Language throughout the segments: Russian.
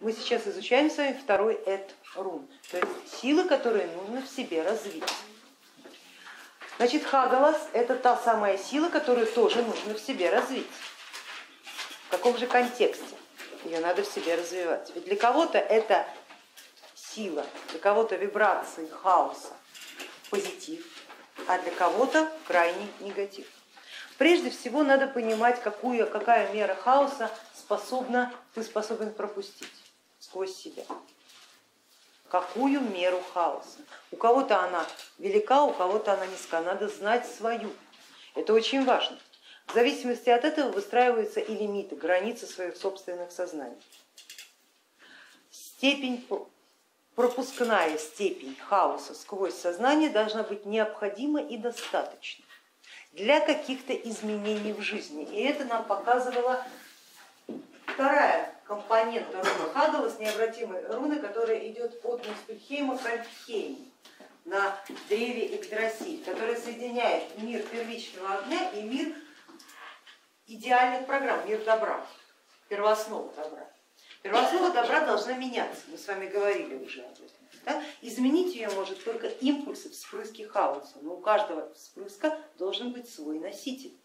Мы сейчас изучаем с вами второй эт рун, то есть силы, которые нужно в себе развить. Значит, Хагалас это та самая сила, которую тоже нужно в себе развить. В каком же контексте ее надо в себе развивать? Ведь для кого-то это сила, для кого-то вибрации хаоса, позитив, а для кого-то крайний негатив. Прежде всего надо понимать, какую, какая мера хаоса способна, ты способен пропустить сквозь себя. Какую меру хаоса. У кого-то она велика, у кого-то она низка. Надо знать свою. Это очень важно. В зависимости от этого выстраиваются и лимиты, границы своих собственных сознаний. Степень, пропускная степень хаоса сквозь сознание должна быть необходима и достаточна для каких-то изменений в жизни. И это нам показывала вторая компонента руны Хагала с необратимой руны, которая идет от Муспельхейма к Альфхейму на древе Игдрасиль, которая соединяет мир первичного огня и мир идеальных программ, мир добра, первооснова добра. Первооснова добра должна меняться, мы с вами говорили уже об этом. Да? Изменить ее может только импульсы, вспрыски хаоса, но у каждого вспрыска должен быть свой носитель.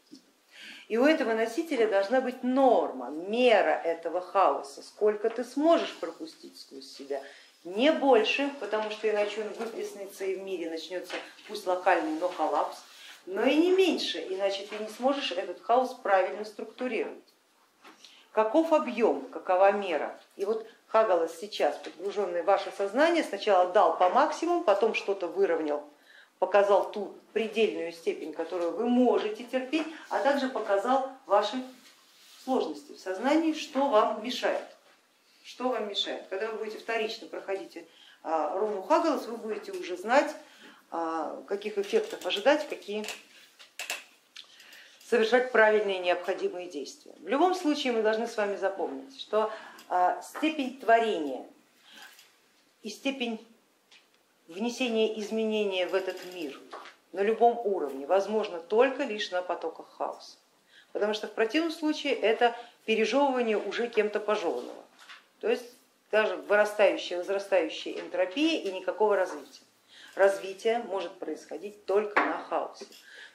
И у этого носителя должна быть норма, мера этого хаоса, сколько ты сможешь пропустить сквозь себя. Не больше, потому что иначе он выплеснется и в мире начнется пусть локальный, но коллапс, но и не меньше, иначе ты не сможешь этот хаос правильно структурировать. Каков объем, какова мера? И вот Хагалас сейчас, погруженный в ваше сознание, сначала дал по максимуму, потом что-то выровнял показал ту предельную степень, которую вы можете терпеть, а также показал ваши сложности в сознании, что вам мешает. Что вам мешает? Когда вы будете вторично проходить а, руну Хагалас, вы будете уже знать, а, каких эффектов ожидать, какие совершать правильные необходимые действия. В любом случае мы должны с вами запомнить, что а, степень творения и степень внесение изменения в этот мир на любом уровне возможно только лишь на потоках хаоса, потому что в противном случае это пережевывание уже кем-то пожеванного, то есть даже вырастающая, возрастающая энтропия и никакого развития. Развитие может происходить только на хаосе.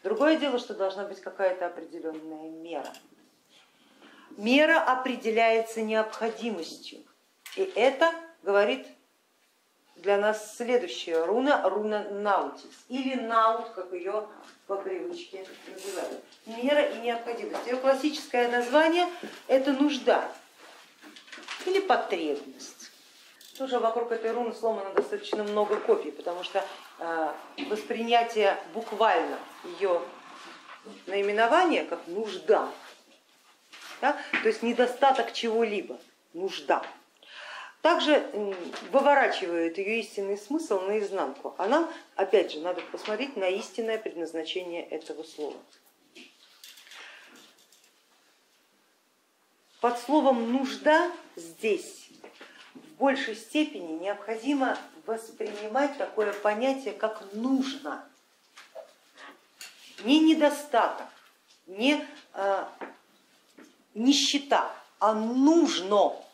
Другое дело, что должна быть какая-то определенная мера. Мера определяется необходимостью, и это говорит для нас следующая руна, руна Наутис, или Наут, как ее по привычке называют. Мера и необходимость. Ее классическое название это нужда или потребность. Тоже вокруг этой руны сломано достаточно много копий, потому что э, воспринятие буквально ее наименования как нужда, да, то есть недостаток чего-либо, нужда также выворачивает ее истинный смысл наизнанку. А нам, опять же, надо посмотреть на истинное предназначение этого слова. Под словом нужда здесь в большей степени необходимо воспринимать такое понятие, как нужно. Не недостаток, не э, нищета, а нужно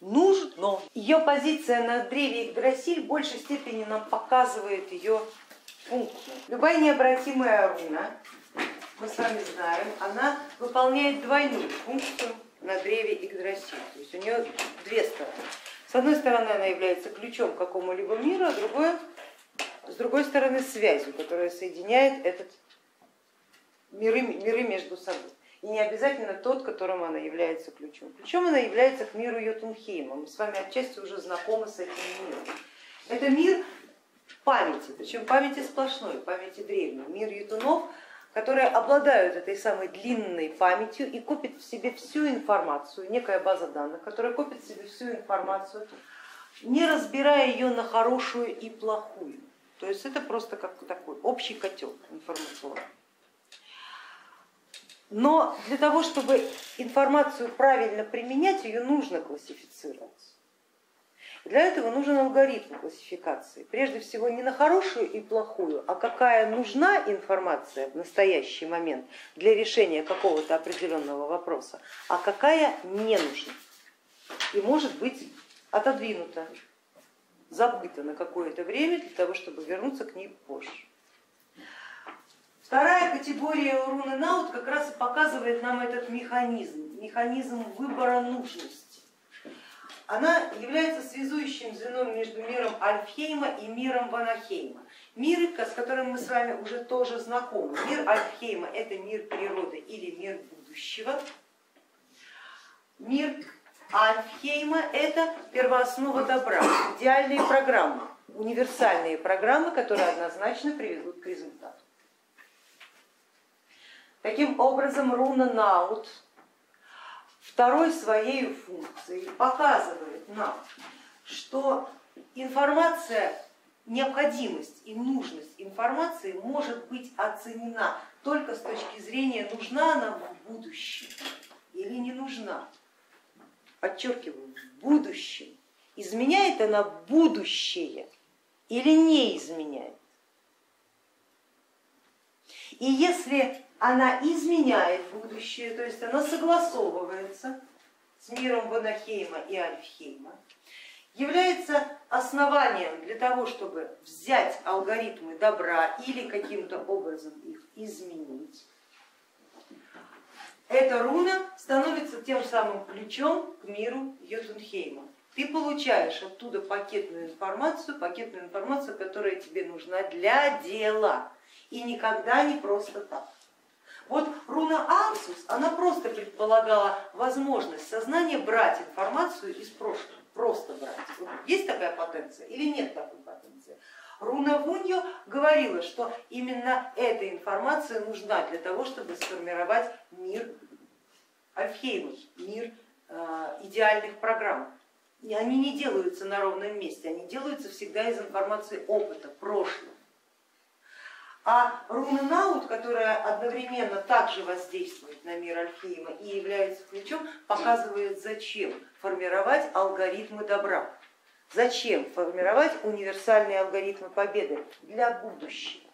нужно. Ее позиция на древе Игдрасиль в большей степени нам показывает ее функцию. Любая необратимая руна, мы с вами знаем, она выполняет двойную функцию на древе Игдрасиль. То есть у нее две стороны. С одной стороны она является ключом к какому-либо миру, а другое, с другой стороны связью, которая соединяет этот миры, миры между собой и не обязательно тот, которым она является ключом. Ключом она является к миру Йотунхейма. Мы с вами отчасти уже знакомы с этим миром. Это мир памяти, причем памяти сплошной, памяти древней, мир ютунов, которые обладают этой самой длинной памятью и копят в себе всю информацию, некая база данных, которая копит в себе всю информацию, не разбирая ее на хорошую и плохую. То есть это просто как такой общий котел информационный. Но для того, чтобы информацию правильно применять, ее нужно классифицировать. Для этого нужен алгоритм классификации. Прежде всего не на хорошую и плохую, а какая нужна информация в настоящий момент для решения какого-то определенного вопроса, а какая не нужна. и может быть отодвинута, забыта на какое-то время для того, чтобы вернуться к ней позже. Вторая категория руны Наут как раз и показывает нам этот механизм, механизм выбора нужности. Она является связующим звеном между миром Альфхейма и миром Ванахейма. Миры, с которым мы с вами уже тоже знакомы. Мир Альфхейма это мир природы или мир будущего. Мир Альфхейма это первооснова добра, идеальные программы, универсальные программы, которые однозначно приведут к результату. Таким образом, руна Наут второй своей функцией показывает нам, что информация необходимость и нужность информации может быть оценена только с точки зрения, нужна она в будущем или не нужна. Подчеркиваю, в будущем. Изменяет она будущее или не изменяет. И если она изменяет будущее, то есть она согласовывается с миром Ванахейма и Альфхейма, является основанием для того, чтобы взять алгоритмы добра или каким-то образом их изменить, эта руна становится тем самым ключом к миру Йотунхейма. Ты получаешь оттуда пакетную информацию, пакетную информацию, которая тебе нужна для дела и никогда не просто так. Вот руна Арсус, она просто предполагала возможность сознания брать информацию из прошлого просто брать. Есть такая потенция или нет такой потенции? Руна Вуньо говорила, что именно эта информация нужна для того, чтобы сформировать мир Альфхеймов, мир э, идеальных программ. И они не делаются на ровном месте, они делаются всегда из информации опыта, прошлого. А руна Наут, которая одновременно также воздействует на мир Альфейма и является ключом, показывает, зачем формировать алгоритмы добра. Зачем формировать универсальные алгоритмы победы для будущего.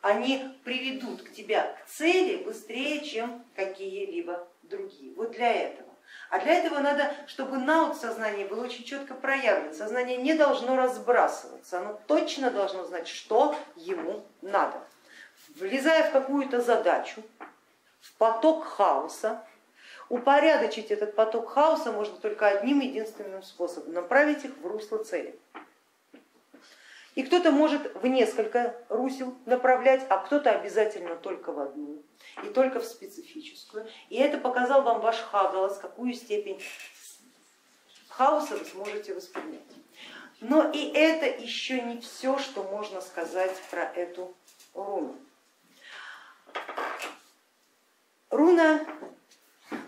Они приведут к тебя к цели быстрее, чем какие-либо другие. Вот для этого. А для этого надо, чтобы наут сознания был очень четко проявлен. Сознание не должно разбрасываться, оно точно должно знать, что ему надо. Влезая в какую-то задачу, в поток хаоса, упорядочить этот поток хаоса можно только одним единственным способом, направить их в русло цели. И кто-то может в несколько русел направлять, а кто-то обязательно только в одну и только в специфическую. И это показал вам ваш Хагалас, какую степень хаоса вы сможете воспринять. Но и это еще не все, что можно сказать про эту руну. Руна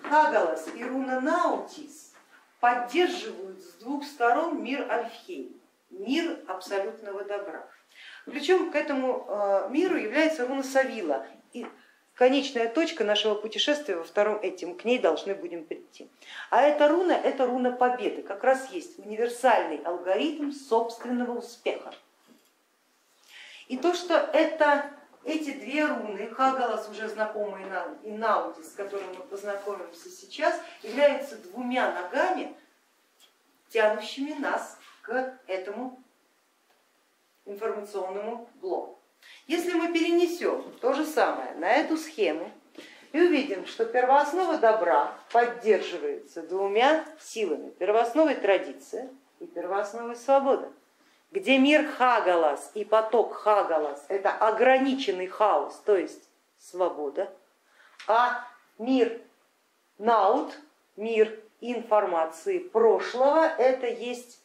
Хагалас и руна Наутис поддерживают с двух сторон мир Альфхейм, мир абсолютного добра. Причем к этому э, миру является руна Савила, конечная точка нашего путешествия во втором этим, к ней должны будем прийти. А эта руна, это руна победы, как раз есть универсальный алгоритм собственного успеха. И то, что это эти две руны, Хагалас уже знакомый нам и Наутис, с которым мы познакомимся сейчас, являются двумя ногами, тянущими нас к этому информационному блоку. Если мы перенесем то же самое на эту схему и увидим, что первооснова добра поддерживается двумя силами, первоосновой традиция и первоосновой свобода, где мир Хагалас и поток Хагалас это ограниченный хаос, то есть свобода, а мир Наут, мир информации прошлого, это есть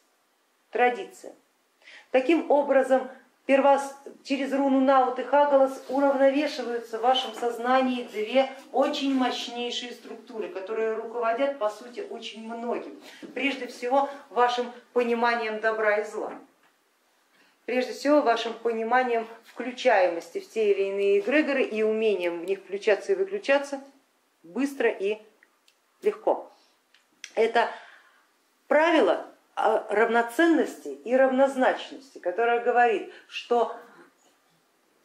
традиция. Таким образом, через руну Наут и Хагалас уравновешиваются в вашем сознании две очень мощнейшие структуры, которые руководят по сути очень многим. Прежде всего вашим пониманием добра и зла. Прежде всего вашим пониманием включаемости в те или иные эгрегоры и умением в них включаться и выключаться быстро и легко. Это правило равноценности и равнозначности, которая говорит, что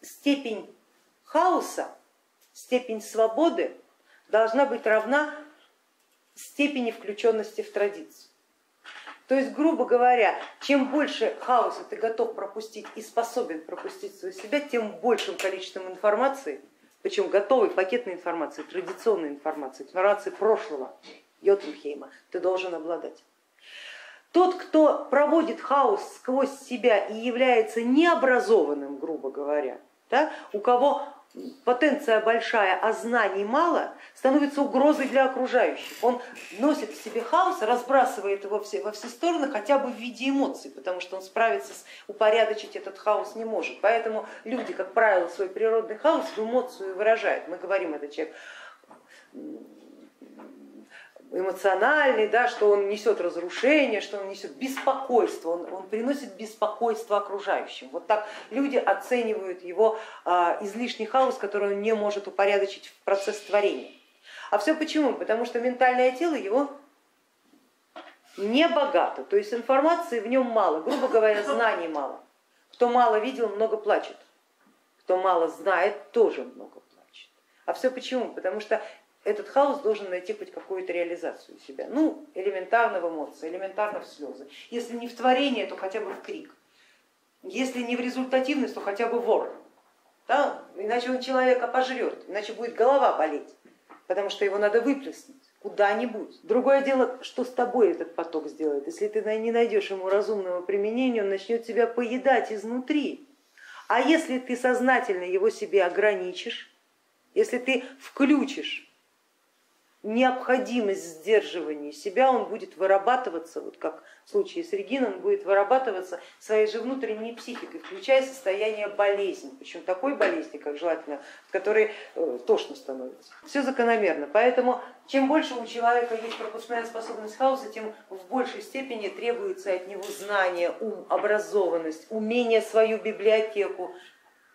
степень хаоса, степень свободы должна быть равна степени включенности в традицию. То есть, грубо говоря, чем больше хаоса ты готов пропустить и способен пропустить свою себя, тем большим количеством информации, причем готовой пакетной информации, традиционной информации, информации прошлого Йотунхейма, ты должен обладать. Тот, кто проводит хаос сквозь себя и является необразованным, грубо говоря, да, у кого потенция большая, а знаний мало, становится угрозой для окружающих. Он носит в себе хаос, разбрасывает его все, во все стороны хотя бы в виде эмоций, потому что он справиться, с, упорядочить этот хаос не может. Поэтому люди, как правило, свой природный хаос в эмоцию выражают. Мы говорим, это человек эмоциональный, да, что он несет разрушение, что он несет беспокойство, он, он приносит беспокойство окружающим. Вот так люди оценивают его а, излишний хаос, который он не может упорядочить в процесс творения. А все почему? Потому что ментальное тело его не богато, то есть информации в нем мало, грубо говоря, знаний мало. Кто мало видел, много плачет. Кто мало знает, тоже много плачет. А все почему? Потому что этот хаос должен найти хоть какую-то реализацию себя. Ну, элементарно в эмоции, элементарно в слезы. Если не в творение, то хотя бы в крик. Если не в результативность, то хотя бы вор. Да? Иначе он человека пожрет, иначе будет голова болеть, потому что его надо выплеснуть куда-нибудь. Другое дело, что с тобой этот поток сделает. Если ты не найдешь ему разумного применения, он начнет тебя поедать изнутри. А если ты сознательно его себе ограничишь, если ты включишь необходимость сдерживания себя, он будет вырабатываться, вот как в случае с Региной, он будет вырабатываться своей же внутренней психикой, включая состояние болезни, причем такой болезни, как желательно, в которой э, тошно становится. Все закономерно, поэтому чем больше у человека есть пропускная способность хаоса, тем в большей степени требуется от него знание, ум, образованность, умение свою библиотеку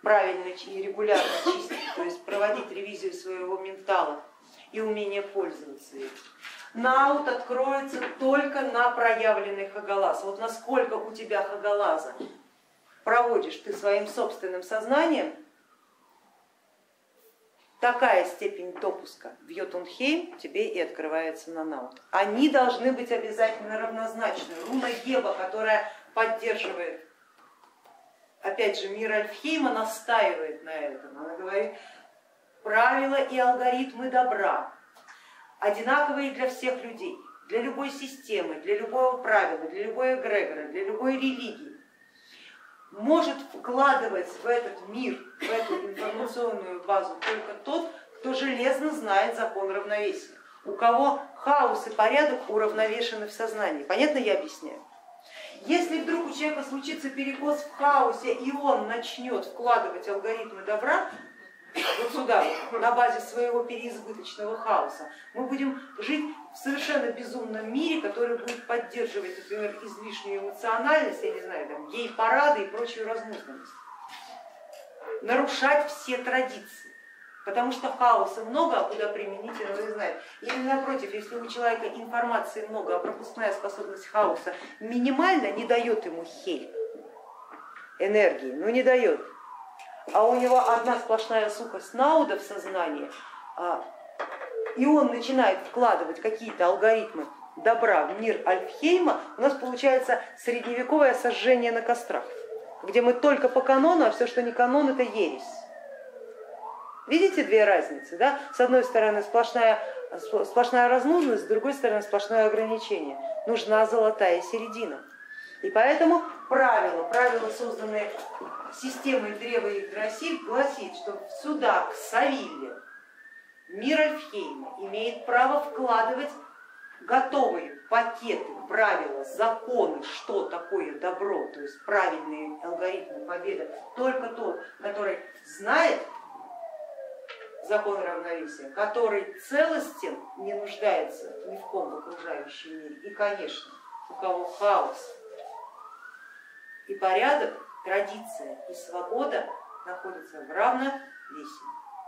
правильно и регулярно чистить, то есть проводить ревизию своего ментала и умение пользоваться этим. Наут откроется только на проявленный хагалаз. Вот насколько у тебя хагалаза проводишь ты своим собственным сознанием, такая степень допуска в Йотунхейм тебе и открывается на наут. Они должны быть обязательно равнозначны. Руна Геба, которая поддерживает, опять же, мир Альфхейма, настаивает на этом. Она говорит, правила и алгоритмы добра одинаковые для всех людей, для любой системы, для любого правила, для любой эгрегора, для любой религии, может вкладывать в этот мир, в эту информационную базу только тот, кто железно знает закон равновесия, у кого хаос и порядок уравновешены в сознании. Понятно я объясняю? Если вдруг у человека случится перекос в хаосе, и он начнет вкладывать алгоритмы добра, вот сюда, на базе своего переизбыточного хаоса, мы будем жить в совершенно безумном мире, который будет поддерживать, например, излишнюю эмоциональность, я не знаю, там, гей-парады и прочую разнузданность, нарушать все традиции. Потому что хаоса много, а куда применить его не знает. Или напротив, если у человека информации много, а пропускная способность хаоса минимальна, не дает ему хель энергии, ну не дает а у него одна сплошная сухость науда в сознании, а, и он начинает вкладывать какие-то алгоритмы добра в мир Альфхейма, у нас получается средневековое сожжение на кострах, где мы только по канону, а все, что не канон, это ересь. Видите две разницы? Да? С одной стороны сплошная, сплошная разнузность, с другой стороны сплошное ограничение. Нужна золотая середина. И поэтому правила, правила, созданные системой древа Игдрасиль, гласит, что сюда, к Савилле, мир Альфхейма имеет право вкладывать готовые пакеты, правила, законы, что такое добро, то есть правильные алгоритмы победы, только тот, который знает закон равновесия, который целостен, не нуждается ни в ком в окружающем мире. И, конечно, у кого хаос и порядок, традиция и свобода находятся в равновесии.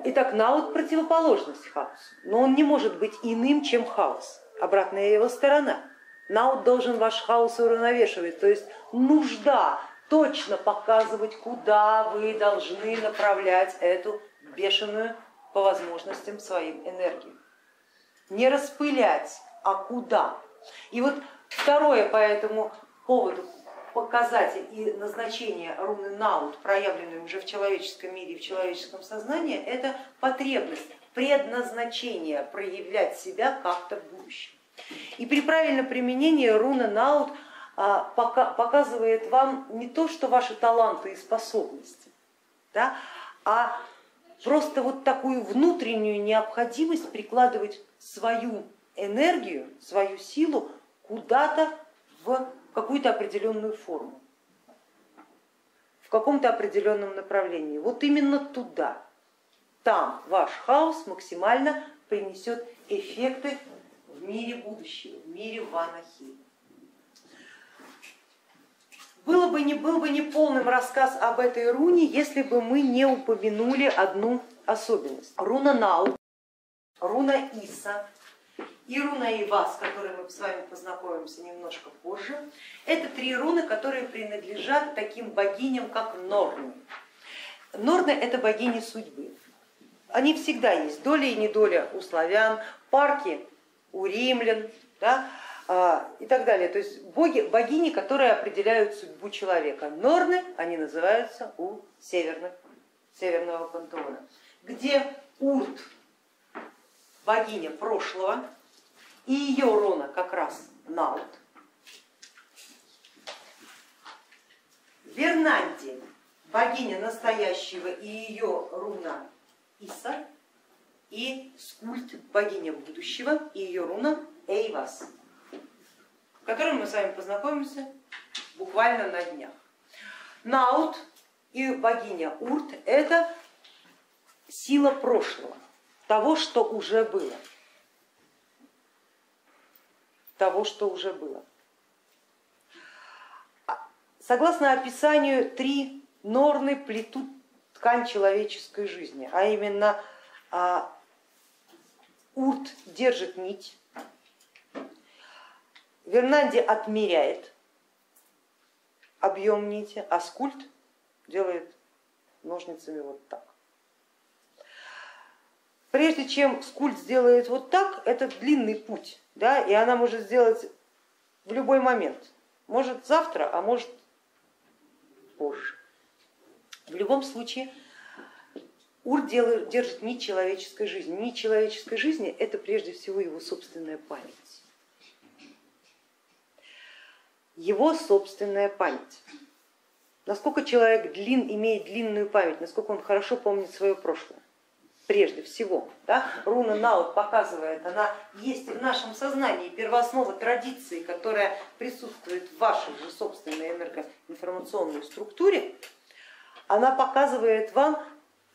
Итак, наут противоположность хаосу, но он не может быть иным, чем хаос. Обратная его сторона. Наут должен ваш хаос уравновешивать, то есть нужда точно показывать, куда вы должны направлять эту бешеную по возможностям своим энергию. Не распылять а куда. И вот второе по этому поводу показатель и назначение руны Наут, проявленной уже в человеческом мире и в человеческом сознании, это потребность, предназначение проявлять себя как-то в будущем. И при правильном применении руны Наут а, показывает вам не то, что ваши таланты и способности, да, а просто вот такую внутреннюю необходимость прикладывать свою энергию, свою силу куда-то в какую-то определенную форму, в каком-то определенном направлении. Вот именно туда, там ваш хаос максимально принесет эффекты в мире будущего, в мире Ванахи. Было бы не, был бы не полным рассказ об этой руне, если бы мы не упомянули одну особенность. Руна Нау, руна Иса и руна Ива, с которой мы с вами познакомимся немножко позже, это три руны, которые принадлежат таким богиням, как Норны. Норны это богини судьбы. Они всегда есть, доля и недоля у славян, парки у римлян, да, а, и так далее. То есть боги, богини, которые определяют судьбу человека. Норны, они называются у северных, северного пантеона, где Урт, богиня прошлого, и ее рона как раз Наут. Вернанди, богиня настоящего и ее руна Иса, и Скульт, богиня будущего, и ее руна Эйвас с которым мы с вами познакомимся буквально на днях. Наут и богиня Урт это сила прошлого, того, что уже было. Того, что уже было. А, согласно описанию, три норны плетут ткань человеческой жизни, а именно а, Урт держит нить, Вернанди отмеряет объем нити, а скульт делает ножницами вот так. Прежде чем скульт сделает вот так, это длинный путь, да, и она может сделать в любой момент. Может завтра, а может позже. В любом случае Ур держит нить человеческой жизни. Нить человеческой жизни это прежде всего его собственная память. его собственная память. Насколько человек длин, имеет длинную память, насколько он хорошо помнит свое прошлое. Прежде всего, да? руна Наут показывает, она есть в нашем сознании, первооснова традиции, которая присутствует в вашей же собственной энергоинформационной структуре, она показывает вам,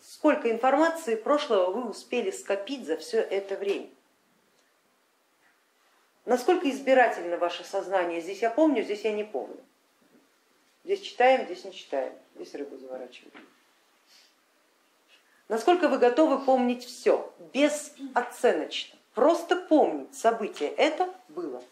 сколько информации прошлого вы успели скопить за все это время. Насколько избирательно ваше сознание? Здесь я помню, здесь я не помню. Здесь читаем, здесь не читаем, здесь рыбу заворачиваем. Насколько вы готовы помнить все, безоценочно, просто помнить событие, это было.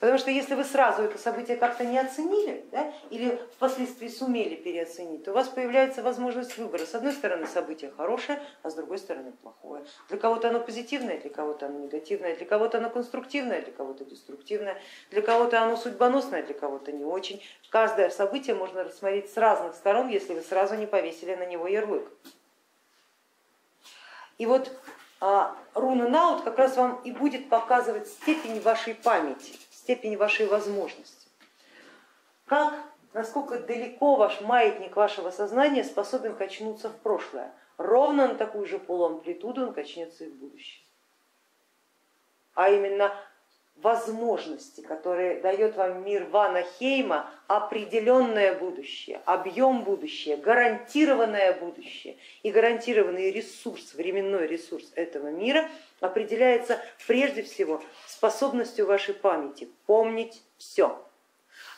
Потому что если вы сразу это событие как-то не оценили да, или впоследствии сумели переоценить, то у вас появляется возможность выбора. С одной стороны событие хорошее, а с другой стороны плохое. Для кого-то оно позитивное, для кого-то оно негативное, для кого-то оно конструктивное, для кого-то деструктивное, для кого-то оно судьбоносное, для кого-то не очень. Каждое событие можно рассмотреть с разных сторон, если вы сразу не повесили на него ярлык. И вот а, руна Наут как раз вам и будет показывать степень вашей памяти степень вашей возможности. Как, насколько далеко ваш маятник вашего сознания способен качнуться в прошлое. Ровно на такую же полуамплитуду он качнется и в будущее. А именно возможности, которые дает вам мир Вана Хейма, определенное будущее, объем будущее, гарантированное будущее и гарантированный ресурс, временной ресурс этого мира определяется прежде всего способностью вашей памяти помнить все.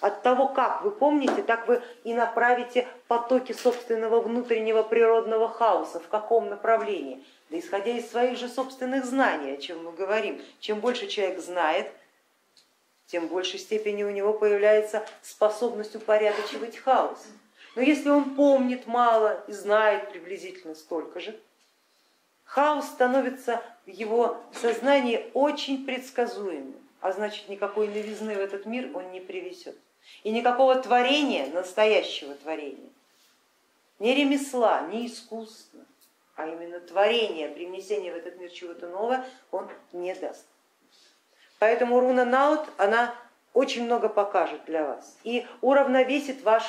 От того, как вы помните, так вы и направите потоки собственного внутреннего природного хаоса, в каком направлении. Да исходя из своих же собственных знаний, о чем мы говорим, чем больше человек знает, тем в большей степени у него появляется способность упорядочивать хаос. Но если он помнит мало и знает приблизительно столько же, Хаос становится в его сознании очень предсказуемым, а значит никакой новизны в этот мир он не привезет. И никакого творения, настоящего творения, ни ремесла, ни искусства, а именно творение, привнесение в этот мир чего-то нового он не даст. Поэтому руна Наут, она очень много покажет для вас и уравновесит ваш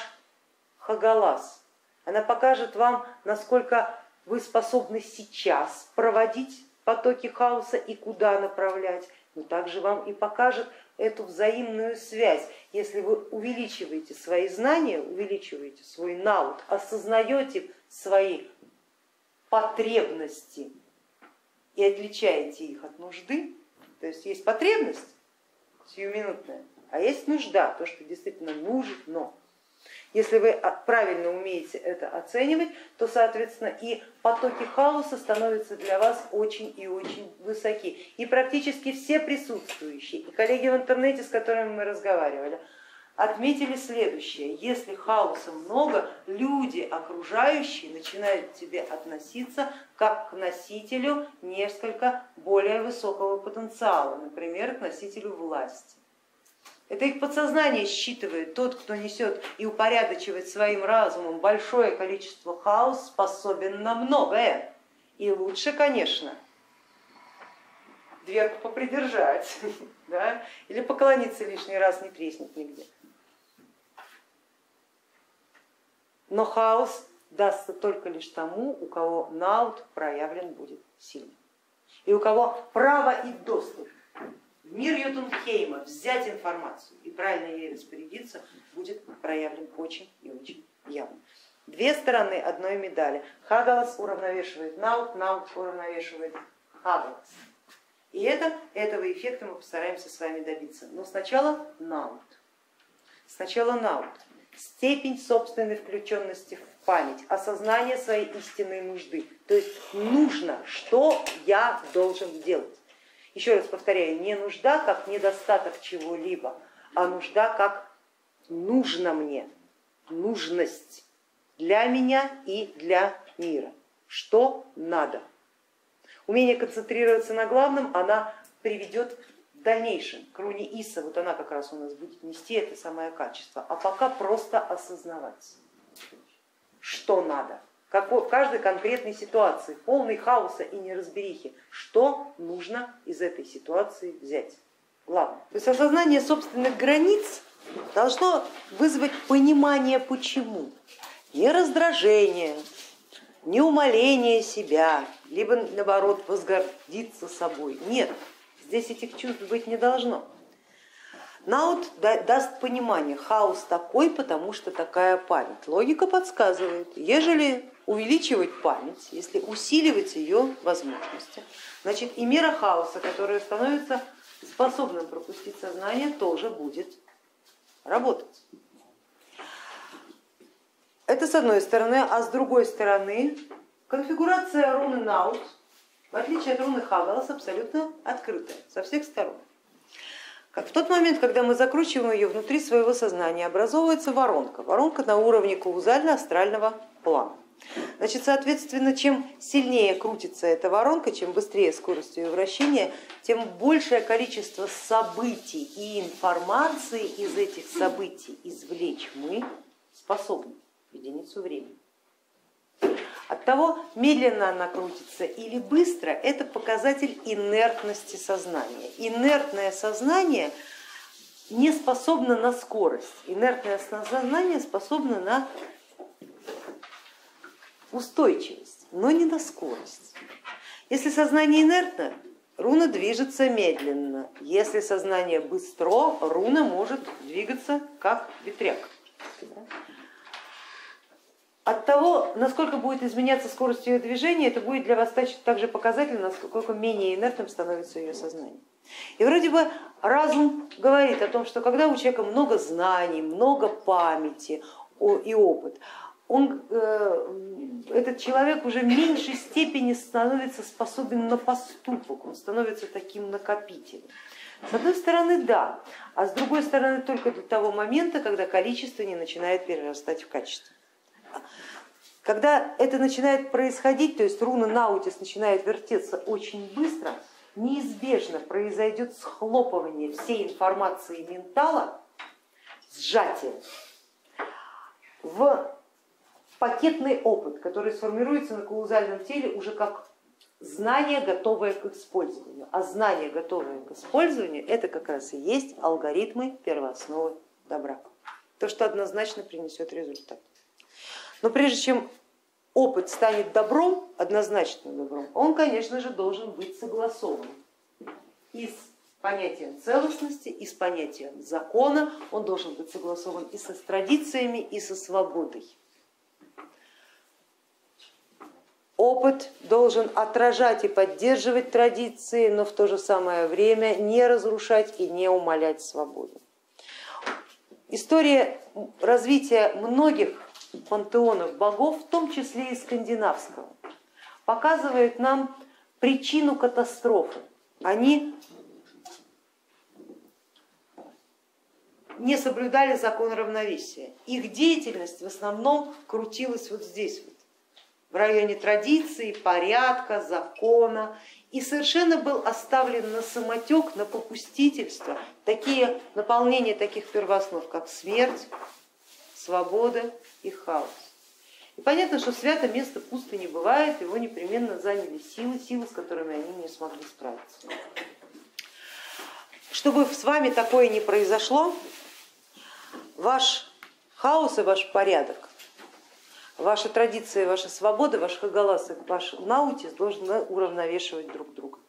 хагалас. Она покажет вам, насколько вы способны сейчас проводить потоки хаоса и куда направлять, но также вам и покажет эту взаимную связь. Если вы увеличиваете свои знания, увеличиваете свой наут, осознаете свои потребности и отличаете их от нужды, то есть есть потребность сиюминутная, а есть нужда, то, что действительно нужно. Если вы правильно умеете это оценивать, то, соответственно, и потоки хаоса становятся для вас очень и очень высоки. И практически все присутствующие, и коллеги в интернете, с которыми мы разговаривали, отметили следующее. Если хаоса много, люди окружающие начинают к тебе относиться как к носителю несколько более высокого потенциала, например, к носителю власти. Это их подсознание считывает. Тот, кто несет и упорядочивает своим разумом большое количество хаос, способен на многое. И лучше, конечно, дверку попридержать да? или поклониться лишний раз, не треснет нигде. Но хаос дастся только лишь тому, у кого наут проявлен будет сильно. И у кого право и доступ в мир Ютунхейма взять информацию и правильно ей распорядиться будет проявлен очень и очень явно. Две стороны одной медали. Хагалас уравновешивает Наут, Наут уравновешивает Хагалас. И это, этого эффекта мы постараемся с вами добиться. Но сначала Наут. Сначала Наут. Степень собственной включенности в память, осознание своей истинной нужды. То есть нужно, что я должен делать. Еще раз повторяю, не нужда как недостаток чего-либо, а нужда как нужно мне, нужность для меня и для мира. Что надо? Умение концентрироваться на главном, она приведет дальнейшем к руне Иса, вот она как раз у нас будет нести это самое качество, а пока просто осознавать, что надо в каждой конкретной ситуации, полный хаоса и неразберихи, что нужно из этой ситуации взять. Главное. То есть осознание собственных границ должно вызвать понимание почему. Не раздражение, не умоление себя, либо наоборот возгордиться собой. Нет, здесь этих чувств быть не должно. Наут даст понимание, хаос такой, потому что такая память. Логика подсказывает, ежели увеличивать память, если усиливать ее возможности, значит и мера хаоса, которая становится способным пропустить сознание, тоже будет работать. Это с одной стороны, а с другой стороны конфигурация руны Наут, в отличие от руны Хагалас, абсолютно открытая со всех сторон. Как в тот момент, когда мы закручиваем ее внутри своего сознания, образовывается воронка, воронка на уровне каузально-астрального плана. Значит, соответственно, чем сильнее крутится эта воронка, чем быстрее скорость ее вращения, тем большее количество событий и информации из этих событий извлечь мы способны в единицу времени. От того, медленно она крутится или быстро, это показатель инертности сознания. Инертное сознание не способно на скорость, инертное сознание способно на устойчивость, но не на скорость. Если сознание инертно, руна движется медленно. Если сознание быстро, руна может двигаться как ветряк. От того, насколько будет изменяться скорость ее движения, это будет для вас также показательно, насколько менее инертным становится ее сознание. И вроде бы разум говорит о том, что когда у человека много знаний, много памяти и опыт, он, э, этот человек уже в меньшей степени становится способен на поступок, он становится таким накопителем. С одной стороны, да, а с другой стороны, только до того момента, когда количество не начинает перерастать в качество. Когда это начинает происходить, то есть руна Наутис начинает вертеться очень быстро, неизбежно произойдет схлопывание всей информации ментала, сжатие в пакетный опыт, который сформируется на каузальном теле уже как знание, готовое к использованию. А знание, готовое к использованию, это как раз и есть алгоритмы первоосновы добра. То, что однозначно принесет результат. Но прежде чем опыт станет добром, однозначно добром, он, конечно же, должен быть согласован и с понятием целостности, и с понятием закона, он должен быть согласован и со традициями, и со свободой. Опыт должен отражать и поддерживать традиции, но в то же самое время не разрушать и не умалять свободу. История развития многих пантеонов богов, в том числе и скандинавского, показывает нам причину катастрофы. Они не соблюдали закон равновесия. Их деятельность в основном крутилась вот здесь, вот, в районе традиции, порядка, закона. И совершенно был оставлен на самотек, на попустительство такие наполнения таких первооснов, как смерть, свобода и хаос. И понятно, что свято место пусто не бывает, его непременно заняли силы, силы, с которыми они не смогли справиться. Чтобы с вами такое не произошло, ваш хаос и ваш порядок, ваша традиция, ваша свобода, ваш хагалас и ваш наутис должны уравновешивать друг друга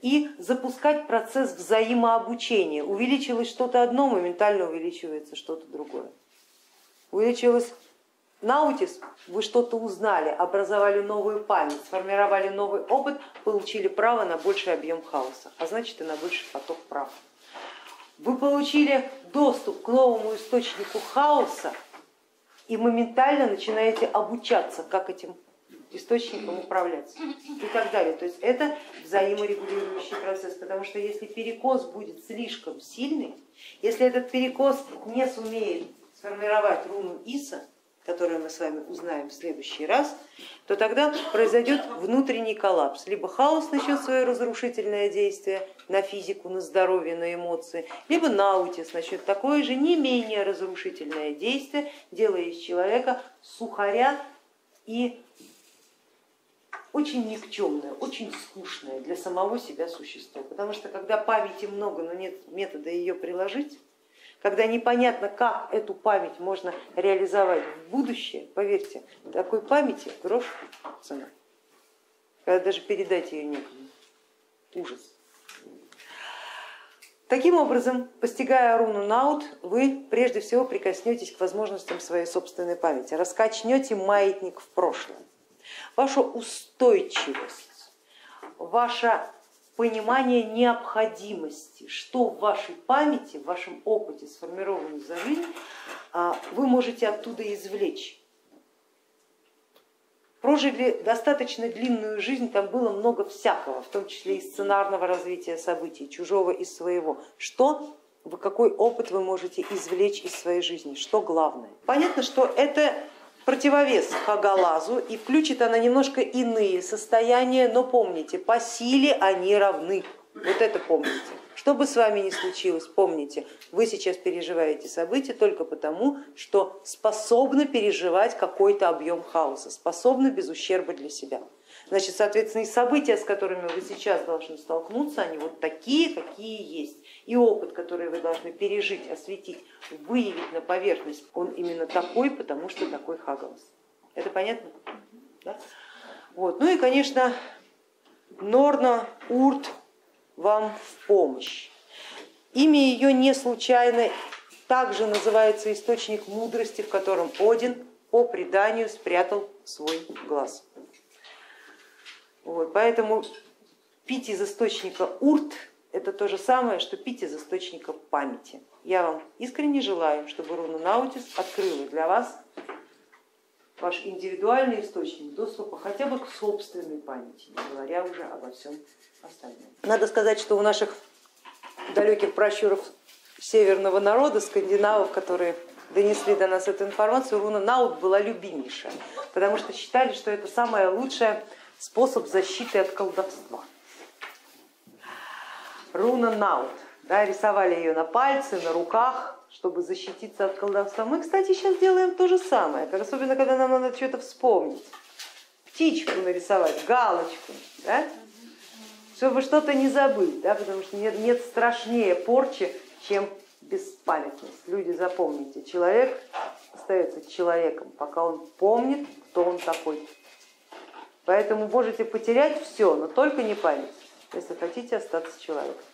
и запускать процесс взаимообучения. Увеличилось что-то одно, моментально увеличивается что-то другое увеличилось наутис, вы что-то узнали, образовали новую память, сформировали новый опыт, получили право на больший объем хаоса, а значит и на больший поток прав. Вы получили доступ к новому источнику хаоса и моментально начинаете обучаться, как этим источником управляться и так далее. То есть это взаиморегулирующий процесс, потому что если перекос будет слишком сильный, если этот перекос не сумеет сформировать руну Иса, которую мы с вами узнаем в следующий раз, то тогда произойдет внутренний коллапс. Либо хаос начнет свое разрушительное действие на физику, на здоровье, на эмоции, либо наутис начнет такое же не менее разрушительное действие, делая из человека сухаря и очень никчемное, очень скучное для самого себя существо. Потому что когда памяти много, но нет метода ее приложить, когда непонятно, как эту память можно реализовать в будущее, поверьте, такой памяти грош цена, когда даже передать ее некому. Ужас. Таким образом, постигая руну Наут, вы прежде всего прикоснетесь к возможностям своей собственной памяти, раскачнете маятник в прошлое. Ваша устойчивость, ваша понимание необходимости, что в вашей памяти, в вашем опыте, сформированном за жизнь, а, вы можете оттуда извлечь. Прожили достаточно длинную жизнь, там было много всякого, в том числе и сценарного развития событий, чужого и своего. Что вы, какой опыт вы можете извлечь из своей жизни, что главное. Понятно, что это противовес Хагалазу и включит она немножко иные состояния, но помните, по силе они равны. Вот это помните. Что бы с вами ни случилось, помните, вы сейчас переживаете события только потому, что способны переживать какой-то объем хаоса, способны без ущерба для себя. Значит, соответственно, и события, с которыми вы сейчас должны столкнуться, они вот такие, какие есть. И опыт, который вы должны пережить, осветить, выявить на поверхность, он именно такой, потому что такой Хагалас. Это понятно? Да? Вот. Ну и, конечно, Норна Урт вам в помощь. Имя ее не случайно, также называется источник мудрости, в котором Один по преданию спрятал свой глаз. Вот, поэтому пить из источника урт это то же самое, что пить из источника памяти. Я вам искренне желаю, чтобы руна Наутис открыла для вас ваш индивидуальный источник доступа хотя бы к собственной памяти, не говоря уже обо всем остальном. Надо сказать, что у наших далеких пращуров северного народа, скандинавов, которые донесли до нас эту информацию, руна Наут была любимейшая, потому что считали, что это самый лучший способ защиты от колдовства. Руна Наут, да, рисовали ее на пальце, на руках, чтобы защититься от колдовства. Мы, кстати, сейчас делаем то же самое, особенно когда нам надо что-то вспомнить. Птичку нарисовать, галочку, да? чтобы что-то не забыть, да? потому что нет, нет страшнее порчи, чем беспамятность. Люди, запомните, человек остается человеком, пока он помнит, кто он такой. Поэтому можете потерять все, но только не память, если хотите остаться человеком.